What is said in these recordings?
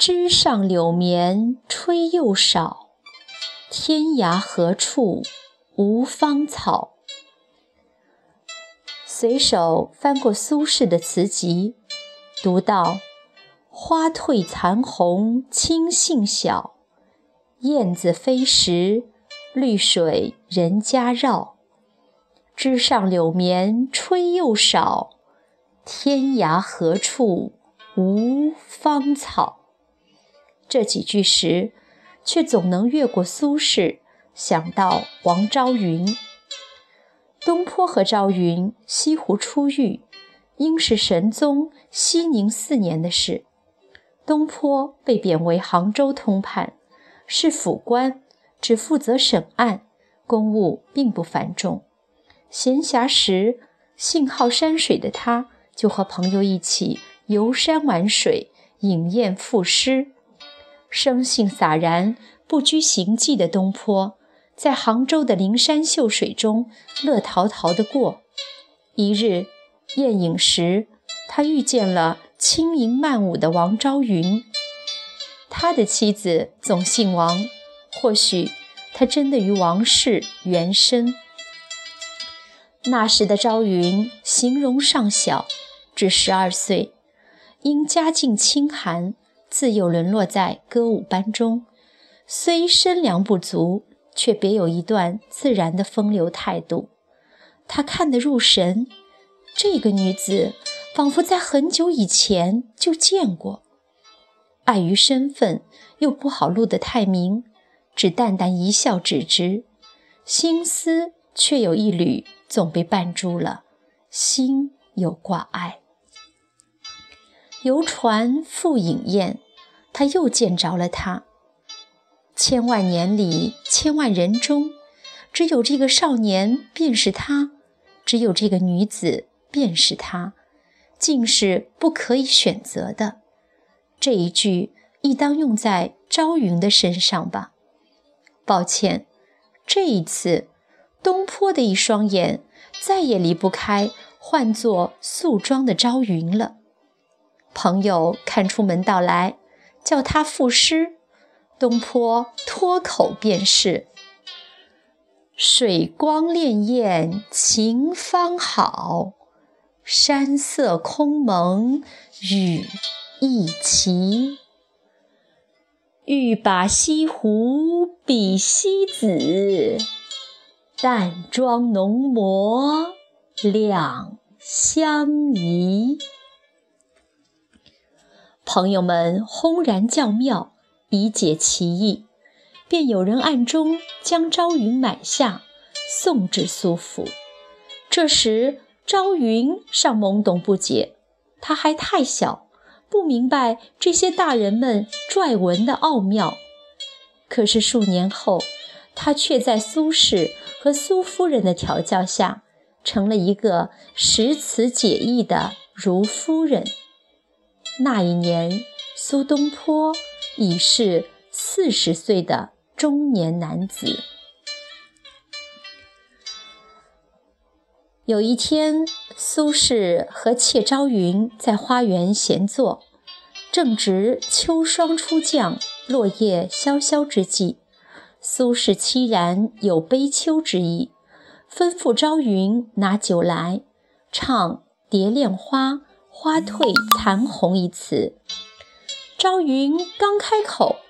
枝上柳绵吹又少，天涯何处无芳草。随手翻过苏轼的词集，读到“花褪残红青杏小，燕子飞时绿水人家绕。枝上柳绵吹又少，天涯何处无芳草。”这几句时，却总能越过苏轼，想到王昭云。东坡和昭云西湖初遇，应是神宗熙宁四年的事。东坡被贬为杭州通判，是府官，只负责审案，公务并不繁重。闲暇时，性好山水的他，就和朋友一起游山玩水，饮宴赋诗。生性洒然、不拘形迹的东坡，在杭州的灵山秀水中乐陶陶地过。一日宴饮时，他遇见了轻盈曼舞的王昭云。他的妻子总姓王，或许他真的与王氏缘深。那时的昭云形容尚小，只十二岁，因家境清寒。自幼沦落在歌舞班中，虽身量不足，却别有一段自然的风流态度。他看得入神，这个女子仿佛在很久以前就见过。碍于身份，又不好录得太明，只淡淡一笑，止之。心思却有一缕总被绊住了，心有挂碍。游船赴饮宴，他又见着了他。千万年里，千万人中，只有这个少年便是他，只有这个女子便是他，竟是不可以选择的。这一句亦当用在朝云的身上吧。抱歉，这一次，东坡的一双眼再也离不开换作素妆的朝云了。朋友看出门道来，叫他赋诗。东坡脱口便是：“水光潋滟晴方好，山色空蒙雨亦奇。欲把西湖比西子，淡妆浓抹两相宜。”朋友们轰然叫妙，以解其意，便有人暗中将朝云买下，送至苏府。这时朝云尚懵懂不解，他还太小，不明白这些大人们撰文的奥妙。可是数年后，他却在苏轼和苏夫人的调教下，成了一个识词解意的如夫人。那一年，苏东坡已是四十岁的中年男子。有一天，苏轼和妾朝云在花园闲坐，正值秋霜初降、落叶萧萧之际。苏轼凄然有悲秋之意，吩咐朝云拿酒来，唱《蝶恋花》。花褪残红一词，朝云刚开口，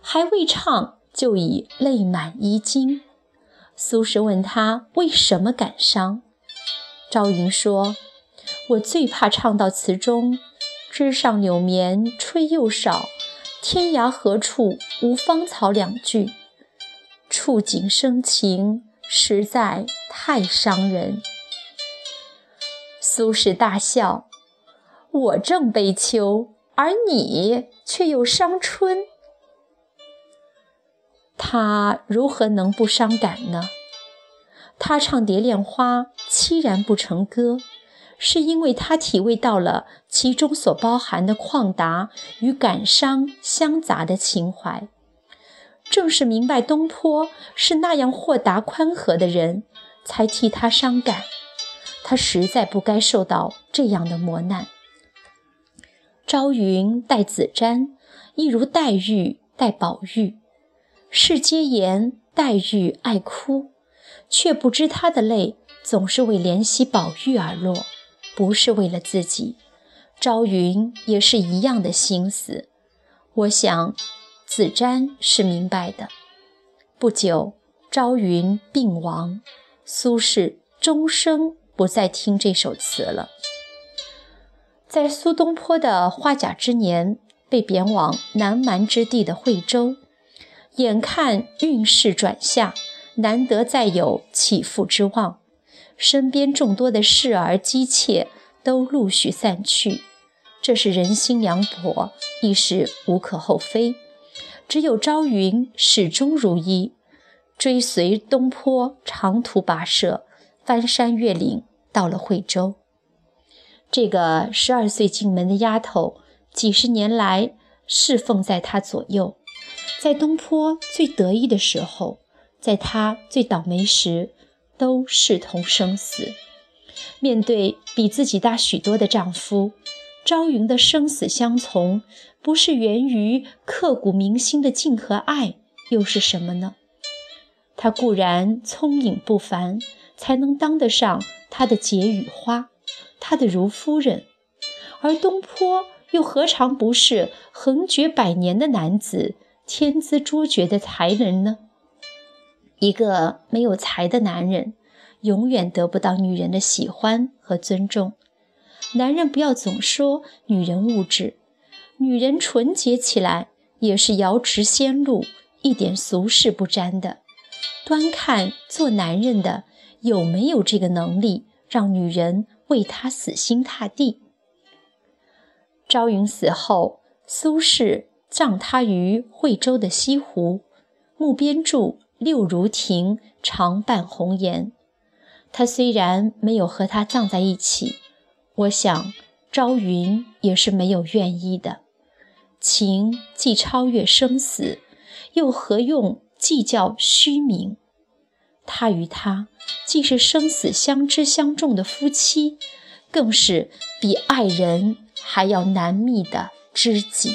还未唱，就已泪满衣襟。苏轼问他为什么感伤，朝云说：“我最怕唱到词中‘枝上柳绵吹又少，天涯何处无芳草’两句，触景生情，实在太伤人。”苏轼大笑。我正悲秋，而你却又伤春，他如何能不伤感呢？他唱《蝶恋花》凄然不成歌，是因为他体味到了其中所包含的旷达与感伤相杂的情怀。正是明白东坡是那样豁达宽和的人，才替他伤感。他实在不该受到这样的磨难。朝云待子瞻亦如黛玉待宝玉，世皆言黛玉爱哭，却不知她的泪总是为怜惜宝玉而落，不是为了自己。朝云也是一样的心思，我想子瞻是明白的。不久，朝云病亡，苏轼终生不再听这首词了。在苏东坡的花甲之年，被贬往南蛮之地的惠州，眼看运势转下，难得再有起复之望，身边众多的侍儿姬妾都陆续散去。这是人心凉薄，亦是无可厚非。只有朝云始终如一，追随东坡长途跋涉，翻山越岭，到了惠州。这个十二岁进门的丫头，几十年来侍奉在他左右，在东坡最得意的时候，在他最倒霉时，都视同生死。面对比自己大许多的丈夫。朝云的生死相从，不是源于刻骨铭心的敬和爱，又是什么呢？她固然聪颖不凡，才能当得上他的解语花，他的如夫人；而东坡又何尝不是横绝百年的男子，天资卓绝的才人呢？一个没有才的男人，永远得不到女人的喜欢和尊重。男人不要总说女人物质，女人纯洁起来也是瑶池仙露，一点俗世不沾的。端看做男人的有没有这个能力，让女人为他死心塌地。朝云死后，苏轼葬他于惠州的西湖，墓边注“六如亭，常伴红颜”。他虽然没有和他葬在一起。我想，朝云也是没有愿意的。情既超越生死，又何用计较虚名？他与他既是生死相知相重的夫妻，更是比爱人还要难觅的知己。